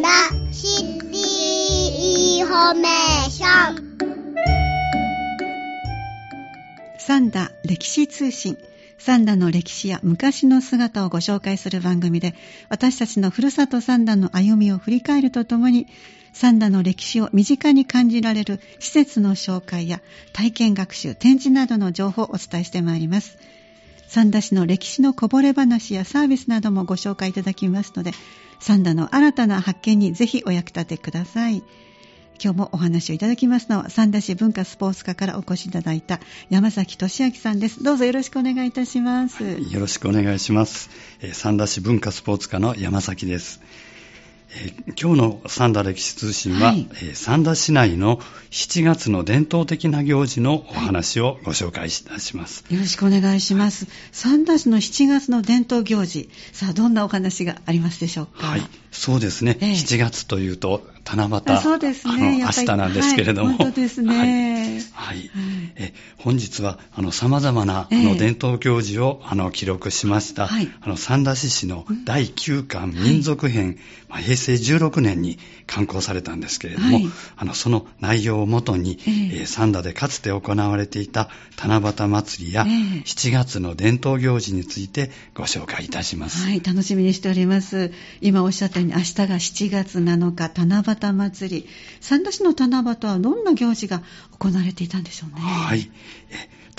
んだシティインフォメーション三田歴史通信三田の歴史や昔の姿をご紹介する番組で私たちのふるさと三田の歩みを振り返るとともに三田の歴史を身近に感じられる施設の紹介や体験学習、展示などの情報をお伝えしてまいります。三田市の歴史のこぼれ話やサービスなどもご紹介いただきますので、三田の新たな発見にぜひお役立てください。今日もお話をいただきますのは三田市文化スポーツ課からお越しいただいた山崎俊明さんです。どうぞよろしくお願いいたします、はい、よろしくお願いします、三田市文化スポーツ課の山崎です、今日の三田歴史通信は、はい、えー、三田市内の7月の伝統的な行事のお話をご紹介いたします、はい、よろしくお願いします、はい、三田市の7月の伝統行事さあどんなお話がありますでしょうか？はい。そうですね、えー、7月というと七夕そうですね。明日なんですけれども、はい、本当ですね。はい、はい、え本日はあの様々な、あの伝統行事をあの記録しました、はい、あの三田市市の第9巻民族編、まあ、平成16年に刊行されたんですけれども、あのその内容をもとに、えー、三田でかつて行われていた七夕祭りや、えー、7月の伝統行事についてご紹介いたします。はい、楽しみにしております。今おっしゃったように明日が7月7日七夕祭り。三田市の七夕はどんな行事が行われていたんでしょうね。はい。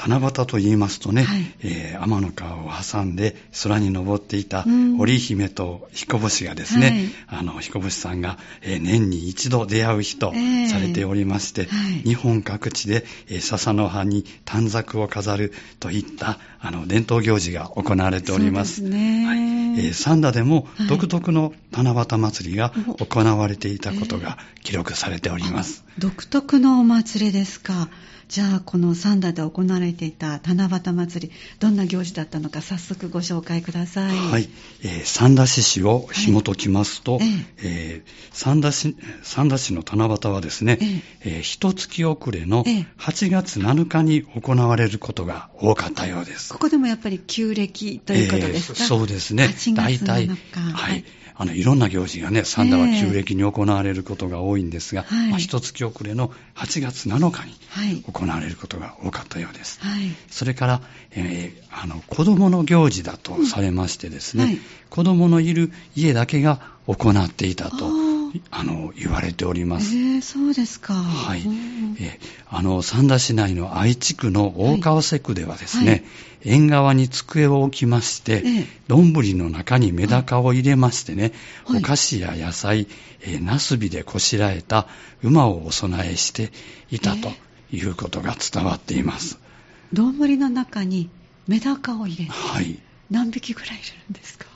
七夕と言いますとね、はい、えー、天の川を挟んで空に登っていた織姫と彦星がですね、はい、あの彦星さんが、えー、年に一度出会う日とされておりまして、えーはい、日本各地で、えー、笹の葉に短冊を飾るといったあの伝統行事が行われております。そうですね。はいえー、三田でも独特の七夕祭りが行われていたことが記録されております。独特のお祭りですか？じゃあこの三田で行われていた七夕祭りどんな行事だったのか早速ご紹介ください。はい、えー、三田市市を紐解きますと、はい、えー、三田市三田市の七夕はですね、えー、えー、一月遅れの8月7日に行われることが多かったようです、ここでもやっぱり旧暦ということですか、えー、そうですね大体はい、はい。あのいろんな行事がね、三田は旧暦に行われることが多いんですが、えー、まあ、一月遅れの8月7日に行われることが多かったようです。はい、それから、えー、あの子供の行事だとされましてですね、うん。はい、子供のいる家だけが行っていたと。あの言われております。えー、そうですか。はい。えー、あの三田市内の愛知区の大川瀬区ではですね、はいはい、縁側に机を置きまして丼、えー、の中にメダカを入れましてね、はい、お菓子や野菜、えー、ナスビでこしらえた馬をお供えしていたということが伝わっています。丼、えー、の中にメダカを入れて、はい、何匹ぐらい入れるんですか？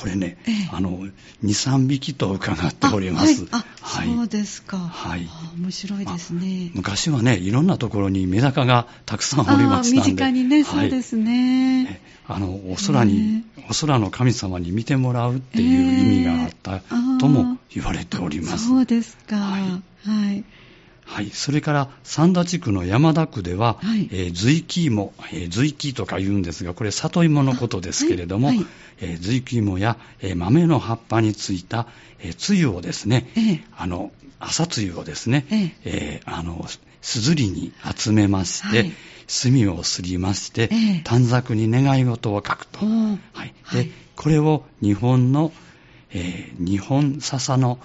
これね、ええ、あの2、3匹と伺っております。はい、はい、そうですか。はい。面白いですね。昔はね、いろんなところにメダカがたくさんおりましたんで。身近にね、そうですね。あの、お空に、お空の神様に見てもらうっていう意味があったとも言われております。そうですか。はい。はいはい、それから三田地区の山田区では、はい、えー、随木芋、えー、随木とか言うんですが、これ里芋のことですけれども、はいはい、えー、随木芋や、えー、豆の葉っぱについた、えー、つゆをですね、えー、あの、朝つゆをですね、えー、えー、あの、すずりに集めまして、墨をすりまして、短冊に願い事を書くと。はい、で、これを日本の、えー、日本笹の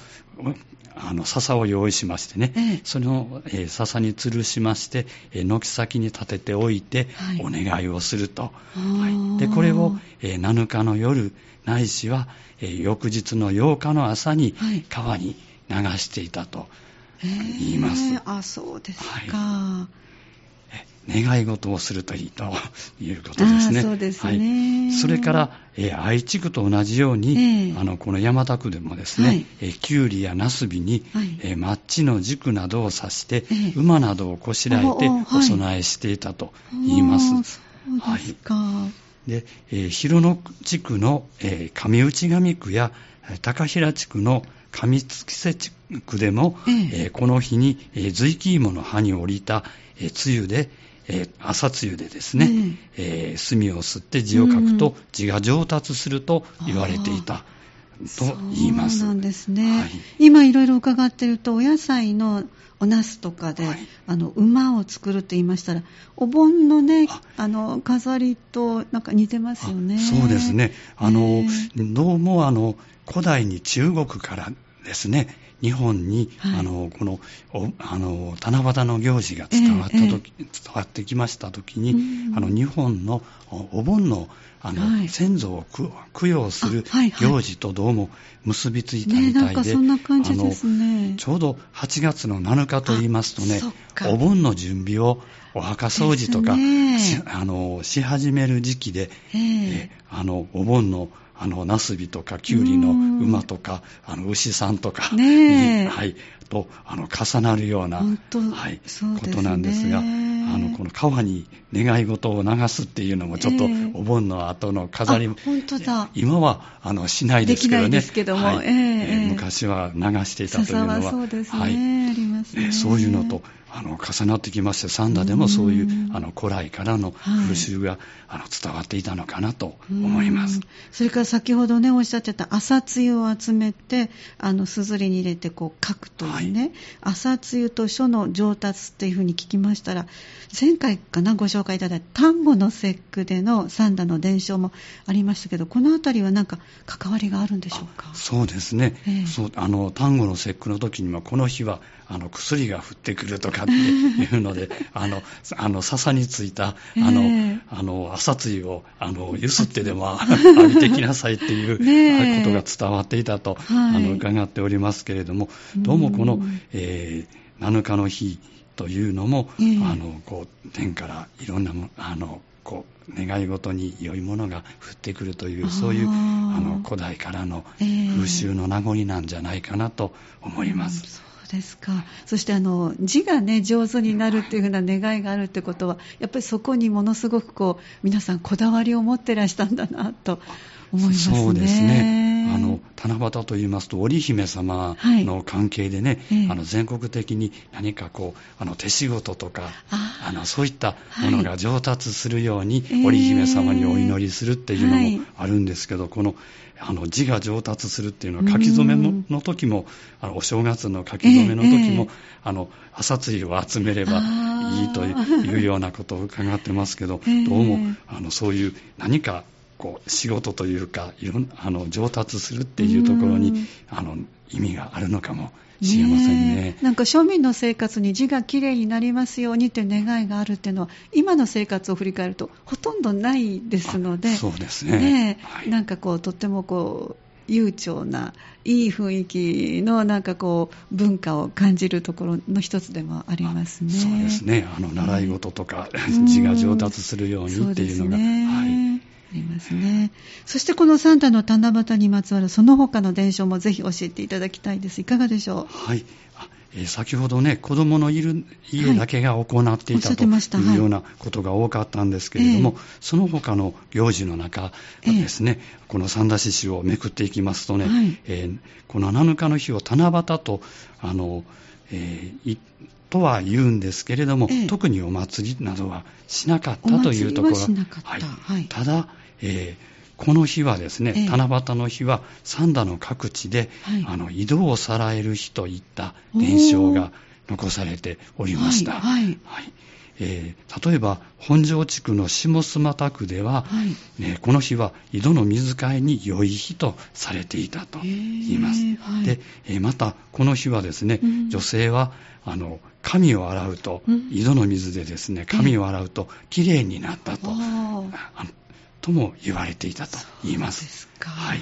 あの笹を用意しましてね、ええ、その、えー、笹に吊るしまして、えー、軒先に立てておいて、はい、お願いをすると、はい、でこれを、えー、7日の夜ないしは、えー、翌日の8日の朝に川に流していたと言います。えー、あそうですか、はい願い事をするといいということですね。そうですね、はい、それから、えー、愛知区と同じように、えー、あのこの山田区でもですね、はい、えー、キュウリやナスビに、はい、えー、マッチの軸などを刺して、えー、馬などをこしらえてお供えしていたと言います。はい、で、えー、広野地区の、えー、上内上区や高平地区の上月瀬地区でも、えー、えー、この日に、えー、ズイキイモの葉に降りた、えー、つゆで、えー、朝露でですね、うん、えー、墨を吸って字を書くと字が上達すると言われていたと言います。そうなんですね。はい、今いろいろ伺っていると、お野菜のお茄子とかで、はい、あの馬を作るって言いましたら、お盆のね、あの飾りとなんか似てますよね。そうですね。あの、どうもあの古代に中国からですね、日本に、はい、あのこのあの七夕の行事が伝わった時、えー、伝わってきました時に、うん、あの日本のお盆のあの、はい、先祖を供養する行事とどうも結びついたみたいで、ね、ちょうど8月の7日と言いますとね、お盆の準備をお墓掃除とかし,、あのし始める時期で、えー、えあのお盆のあの、ナスビとか、キュウリの馬とか、あの、牛さんとかに、はい、と、あの、重なるような、はい、ことなんですが、あの、この川に願い事を流すっていうのも、ちょっと、お盆の後の飾り、本当だ。今は、あの、しないですけどね。ですけども、はい、えー、昔は流していたというのは。そういうのと、あの重なってきまして、三田でもそういうあの古来からの風習が、はい、あの伝わっていたのかなと思います。それから先ほどね、おっしゃってた朝露を集めて、あのすずりに入れてこう書くというね、はい、朝露と書の上達っていうふうに聞きましたら、前回かな、ご紹介いただいた丹後の節句での三田の伝承もありましたけど、このあたりは何か関わりがあるんでしょうか？そうですね、えー、そうあの丹後の節句の時にも、この日はあの薬が降ってくるとかっていうので、あの、あの笹についた、あの、えー、あの朝露をあのゆすってでも浴びてきなさいっていう ことが伝わっていたと、はい、あの伺っておりますけれども、どうもこの、えー、7日の日というのも、えー、あのこう天からいろんなあのこう願い事に良いものが降ってくるというそういうあの古代からの風習の名残なんじゃないかなと思います。そうですか。そしてあの字がね上手になるというふうな願いがあるということは、やっぱりそこにものすごくこう皆さんこだわりを持ってらしたんだなと思いますね。そうですね。あの七夕と言いますと織姫様の関係でね、はいあの全国的に何かこうあの手仕事とかあのそういったものが上達するように、はい、織姫様にお祈りするっていうのもあるんですけど、このあの字が上達するっていうのは書き初めの時もあのお正月の書き初めの時も、えー、あの朝露を集めればいいというようなことを伺ってますけど、えー、どうもあのそういう何かこう仕事というかいろんあの上達するっていうところにあの意味があるのかもしれませんね、ね、なんか庶民の生活に字がきれいになりますようにという願いがあるっていうのは今の生活を振り返るとほとんどないですのでそうですね、ねはい、なんかこうとってもこう悠長ないい雰囲気のなんかこう文化を感じるところの一つでもありますね。そうですね。あの習い事とか、字が上達するようにっていうのが、ね、はい。ありますね。そしてこのサンタの七夕にまつわるその他の伝承もぜひ教えていただきたいです。いかがでしょう？はい。え先ほどね、子供のいる家だけが行っていた、はい、というようなことが多かったんですけれども、はい、その他の行事の中ですね、えー、この三田獅子をめくっていきますとね、はい、えー、この7日の日を七夕と、あの、えー、とは言うんですけれども、えー、特にお祭りなどはしなかったというところ、はい、ただ、えーこの日はですね、え七夕の日は三田の各地で、はい、あの井戸をさらえる日といった伝承が残されておりました。はい、はい。えー、例えば本庄地区の下須又区では、はい。ね、この日は井戸の水替えに良い日とされていたと言います。はい、で、えー、またこの日はですね、うん、女性はあの髪を洗うと、うん、井戸の水でですね髪を洗うときれいになったと、とも言われていたと言います。ですか。はい。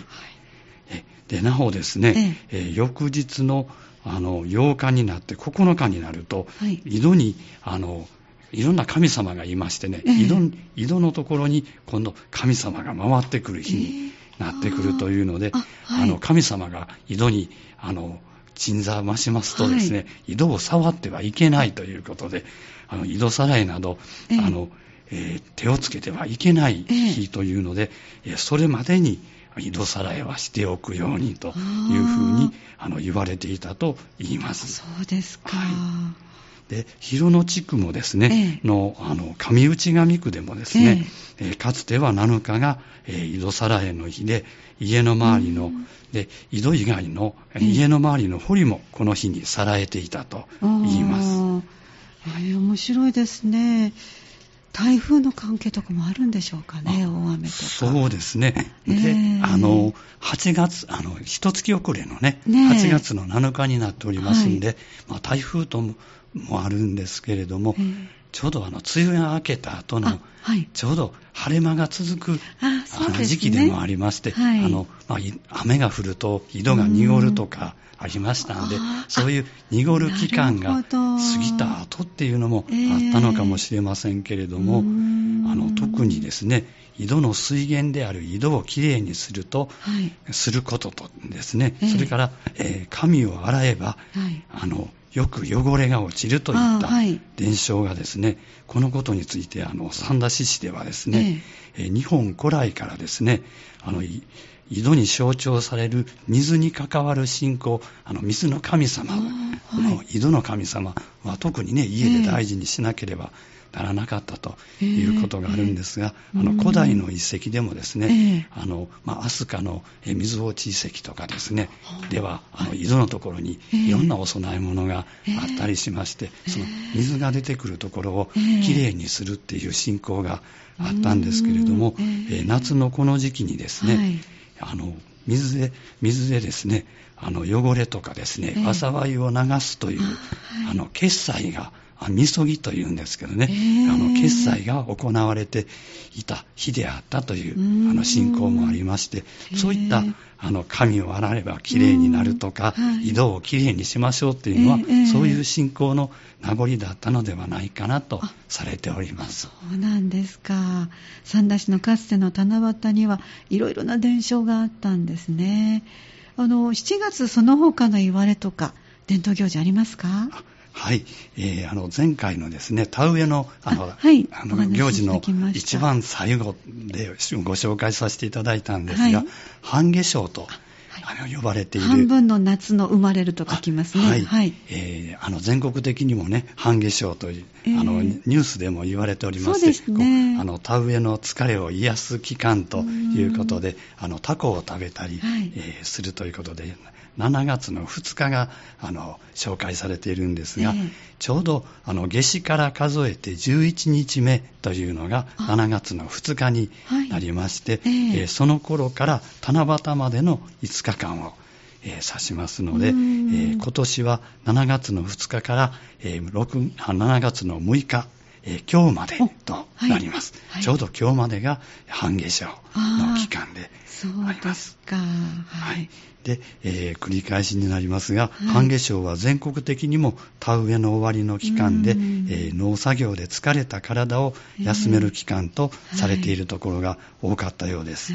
で、なおですね、ええ。翌日のあの8日になって9日になると、はい、井戸にあのいろんな神様がいましてね、え井戸井戸のところに今度神様が回ってくる日になってくるというので、えー。あはい、あの神様が井戸にあの鎮座増しますとですね、はい、井戸を触ってはいけないということで、あの井戸さらいなど、えー、あのえー、手をつけてはいけない日というので、えー、それまでに井戸さらいはしておくようにというふうにあの言われていたと言います。そうですか。はいで広野地区もですね、えー、のあの上内上区でもですね、えー、かつては7日が、えー、井戸皿への日で家の周りの、で井戸以外の、家の周りの堀もこの日にさらえていたと言います。えー、面白いですね。台風の関係とかもあるんでしょうかね、大雨とか。そうですね。で、えー、あの、8月、あの、一月遅れのね、ね8月の7日になっておりますんで、はい、まあ、台風とももあるんですけれども、えー、ちょうどあの、梅雨が明けた後の、はい、ちょうど晴れ間が続くね、時期でもありまして、はい、あのまあ、雨が降ると井戸が濁るとか、ありましたので、そういう濁る期間が過ぎた後っていうのもあったのかもしれませんけれども、えー、あの特にですね、井戸の水源である井戸をきれいにすると、はい、することとですね、えー、それから、えー、髪を洗えば、はい、あのよく汚れが落ちるといった伝承がですね、はい、このことについてあの三田市市ではですね、えー、日本古来からですねあの井戸に象徴される水に関わる信仰、あの水の神様、はい、井戸の神様は特にね、家で大事にしなければならなかったということがあるんですが、えー、あの古代の遺跡でもですね、えー、あのまあ、飛鳥の水落ち遺跡とかですね、ではあの井戸のところにいろんなお供え物があったりしまして、その水が出てくるところをきれいにするっていう信仰があったんですけれども、えー、夏のこの時期にですね、はい。あの水で水でですねあの汚れとかですね、えー、災いを流すという、あの決済がみそぎというんですけどね、えー、あの決済が行われていた日であったというあの信仰もありまして、そういったあの髪を洗えばきれいになるとか、井戸をきれいにしましょうというのは、えー、そういう信仰の名残だったのではないかなとされております。そうなんですか。三田市のかつての七夕にはいろいろな伝承があったんですね。あの7月その他の言われとか伝統行事ありますか？はい、えー、あの前回のですね田植えのあの、はい、あの行事の一番最後でご紹介させていただいたんですが、はい、半夏生とあの呼ばれている。半分の夏の生まれると書きますね。はい。はい、えー、あの全国的にもね、半夏生という、えー、あのニュースでも言われておりまして、ね、あの田植えの疲れを癒す期間ということで、あのタコを食べたり、はい、えー、するということで、7月の2日があの紹介されているんですが、えー、ちょうどあの夏至から数えて11日目というのが7月の2日になりまして、はい。えー、えー、その頃から七夕までの5日間をえー、指しますので、えー、今年は7月の2日から、えー、6 7月の6日、えー、今日までとなります、はい。はい、ちょうど今日までが半夏生。の期間であります。か。はい。で、えー、繰り返しになりますが、はい、半夏生は全国的にも田植えの終わりの期間で、えー、農作業で疲れた体を休める期間とされているところが多かったようです。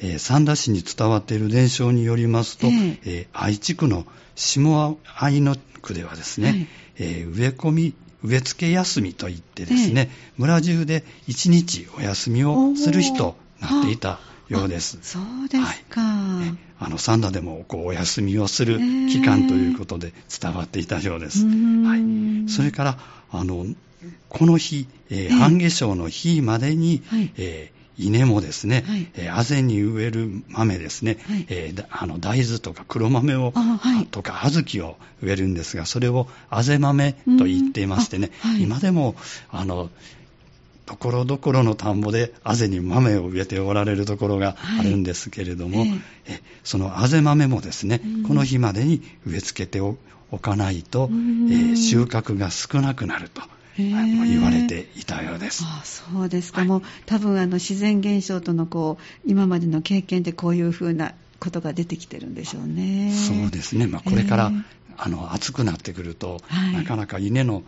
えー、三田市に伝わっている伝承によりますと、えー、えー、愛知区の下愛の区ではですね、はい、えー、植え込み植え付け休みといってですね、村中で1日お休みをする日となっていたようです。そうですか。はい、あの、サンダでもこうお休みをする期間ということで伝わっていたようです。はい。それから、あの、この日、えー、半夏生の日までに、はい、えー稲もですね、はい、えー、あぜに植える豆ですね、はい、えー、あの大豆とか黒豆を、はい、とか小豆を植えるんですが、それをあぜ豆と言っていましてね、今でもあのところどころの田んぼであぜに豆を植えておられるところがあるんですけれども、はいえ。えそのあぜ豆もですね、うん、この日までに植え付けておかないと、えー、収穫が少なくなると。言われていたようです。あそうですか、はい、もう多分あの自然現象とのこう今までの経験でこういうふうなことが出てきてるんでしょうね。そうですね、まあ、これから、あの暑くなってくると、はい、なかなか稲の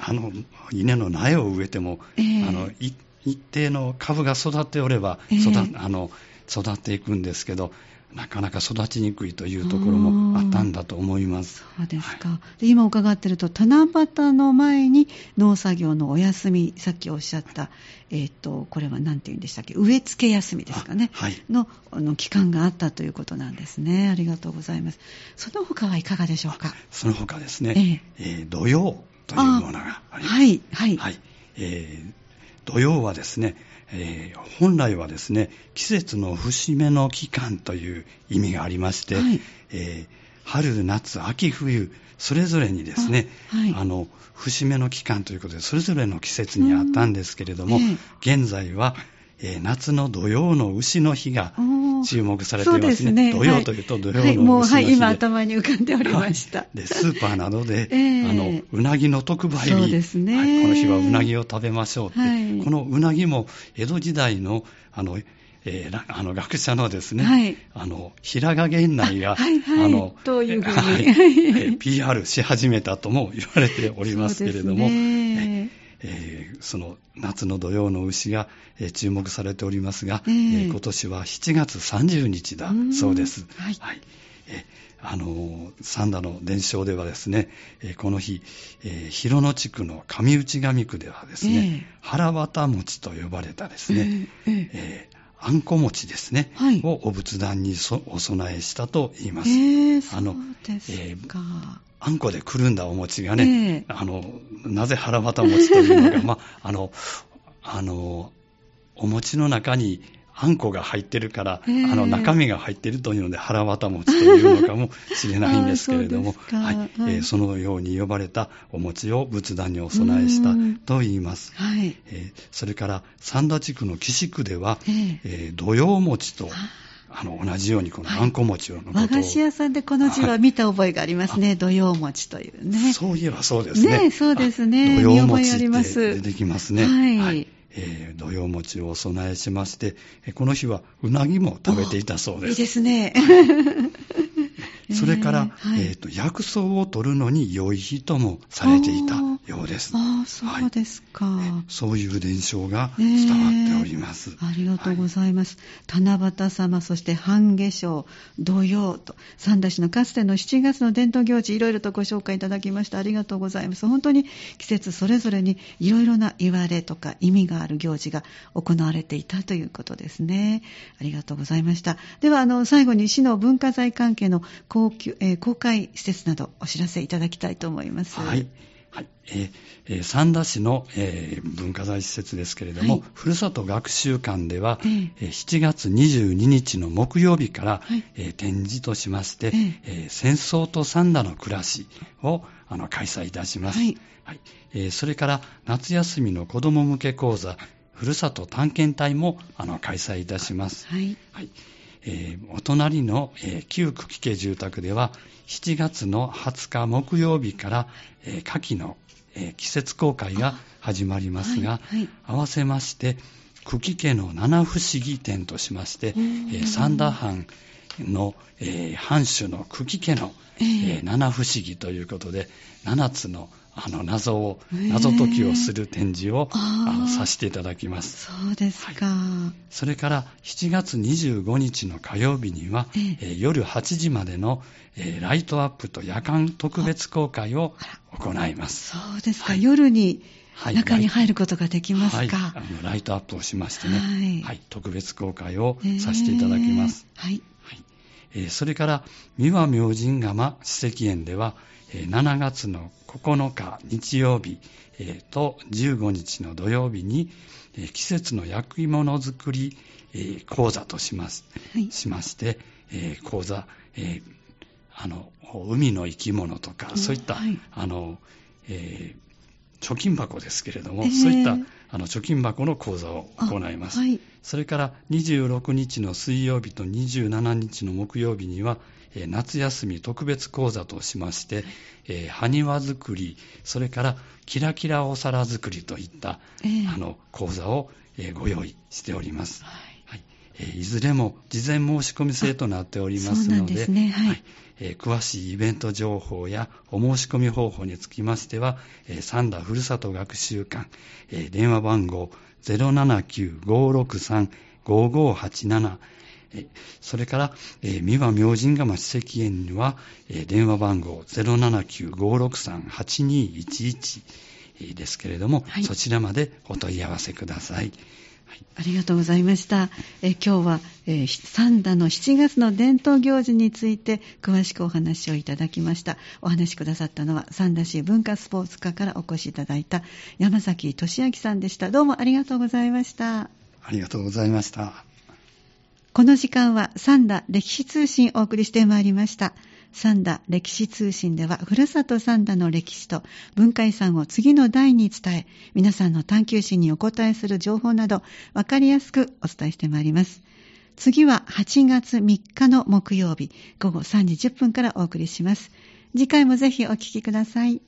あの稲の苗を植えても、えー、あの一定の株が育っておれば育,、えー、あの育っていくんですけど、なかなか育ちにくいというところもあったんだと思います。そうですか。はい、今伺ってると、七夕の前に農作業のお休み、さっきおっしゃった、えっ、ー、と、これは何て言うんでしたっけ、植え付け休みですかね？はい。の、の期間があったということなんですね。ありがとうございます。その他はいかがでしょうか？その他ですね、えー、えー、土曜、というものがあります。はい、はい。はい。えー、土曜はですね、えー、本来はですね、季節の節目の期間という意味がありまして、はい、えー、春、夏、秋、冬、それぞれにですね、あはい、あの、節目の期間ということで、それぞれの季節にあったんですけれども、えー、現在は、えー、夏の土曜の牛の日が注目されていますね。すね。土曜というと土曜の牛の日で、はい、もう、はい、今頭に浮かんでおりました。はい、で、スーパーなどで、えー、あの、うなぎの特売日、そうですね、はい、この日はうなぎを食べましょうって、はい、このうなぎも江戸時代の、あの、えー、あの学者のですね、はい、あの平賀源内が、はいはい、あのどういうふうに、はい。えー、PR し始めたとも言われておりますけれども、ね。えー、その夏の土曜の牛が、えー、注目されておりますが、えー、今年は7月30日だそうです。はい、はい。えあの三田の伝承ではですね、えー、この日、えー、広野地区の上内上区ではですね、えー、腹渡餅と呼ばれたですね、えー、えーあんこ餅ですね、はい、をお仏壇にお供えしたと言います。えー、あの、えー、あんこでくるんだお餅がね、えー、あの、なぜ腹渡餅というのが、まあ、あの、あの、お餅の中にあんこが入ってるから、えー、あの中身が入ってるというので腹渡餅というのかもしれないんですけれども、はい、はい、えー、そのように呼ばれたお餅を仏壇にお供えしたと言います。はい。えー、それから三田地区の岸区では、えーえー、土曜餅とあの、同じようにこのあんこ餅のことを、はい、和菓子屋さんでこの字は見た覚えがありますね。土曜餅というね。そういえばそうですね。ねそうですね。土曜餅って出てきますね。はい、はいえー、土曜餅をお供えしまして、この日はうなぎも食べていたそうです。いいですね。それから、えーはい、えーと薬草を取るのに良い日ともされていたようです。ああ、そうですか、はい、そういう伝承が伝わっております。えー、ありがとうございます。はい、七夕様、そして半夏生、土曜と、三田市のかつての7月の伝統行事、いろいろとご紹介いただきました。ありがとうございます。本当に季節それぞれにいろいろな言われとか意味がある行事が行われていたということですね。ありがとうございました。では、あの、最後に市の文化財関係の公えー、公開施設などお知らせいただきたいと思います。はい。はい。えー、三田市の、えー、文化財施設ですけれども、はい、ふるさと学習館では、えー、7月22日の木曜日から、はい、えー、展示としまして、えー、えー、戦争と三田の暮らしをあの開催いたします。はい。はいえー、それから夏休みの子ども向け講座、ふるさと探検隊もあの開催いたします。はい。はいえー、お隣の、えー、旧久喜家住宅では、7月の20日木曜日から、えー、夏季の、えー、季節公開が始まりますが、はいはい、合わせまして、久喜家の七不思議展としまして、えー、三田藩の、えー、藩主の久喜家の、えー、七不思議ということで、七つのあの謎を、謎解きをする展示をあのさせていただきます。そうですか、はい、それから7月25日の火曜日には、えー、夜8時までの、えー、ライトアップと夜間特別公開を行います。そうですか、はい、夜に中に入ることができますか、はい、あのライトアップをしましてね、はい、はい、特別公開をさせていただきます。はい。えー、それから、三輪明神釜史跡園では、7月の9日日曜日と15日の土曜日に季節の焼き物作り講座とします、はい、しまして講座あの海の生き物とか、そういった、はい、あの、えー、貯金箱ですけれども、えー、そういったあの貯金箱の講座を行います、はい、それから26日の水曜日と27日の木曜日には夏休み特別講座としまして、えー、埴輪作り、それからキラキラお皿作りといった、えー、あの講座を、えー、ご用意しております。はい。はいずれも事前申し込み制となっておりますので、ね。はい。はい。えー、詳しいイベント情報やお申し込み方法につきましては、えー、三田ふるさと学習館、えー、電話番号079-563-5587それから、えー、三輪明神釜史跡園には、えー、電話番号079-563-8211ですけれども、はい、そちらまでお問い合わせください。ありがとうございました。え今日は、えー、三田の7月の伝統行事について詳しくお話をいただきました。お話しくださったのは三田市文化スポーツ課からお越しいただいた山崎俊明さんでした。どうもありがとうございました。ありがとうございました。この時間は三田歴史通信をお送りしてまいりました。三田歴史通信では、ふるさとサンダの歴史と文化遺産を次の代に伝え、皆さんの探求心にお答えする情報など、わかりやすくお伝えしてまいります。次は8月3日の木曜日、午後3時10分からお送りします。次回もぜひお聴きください。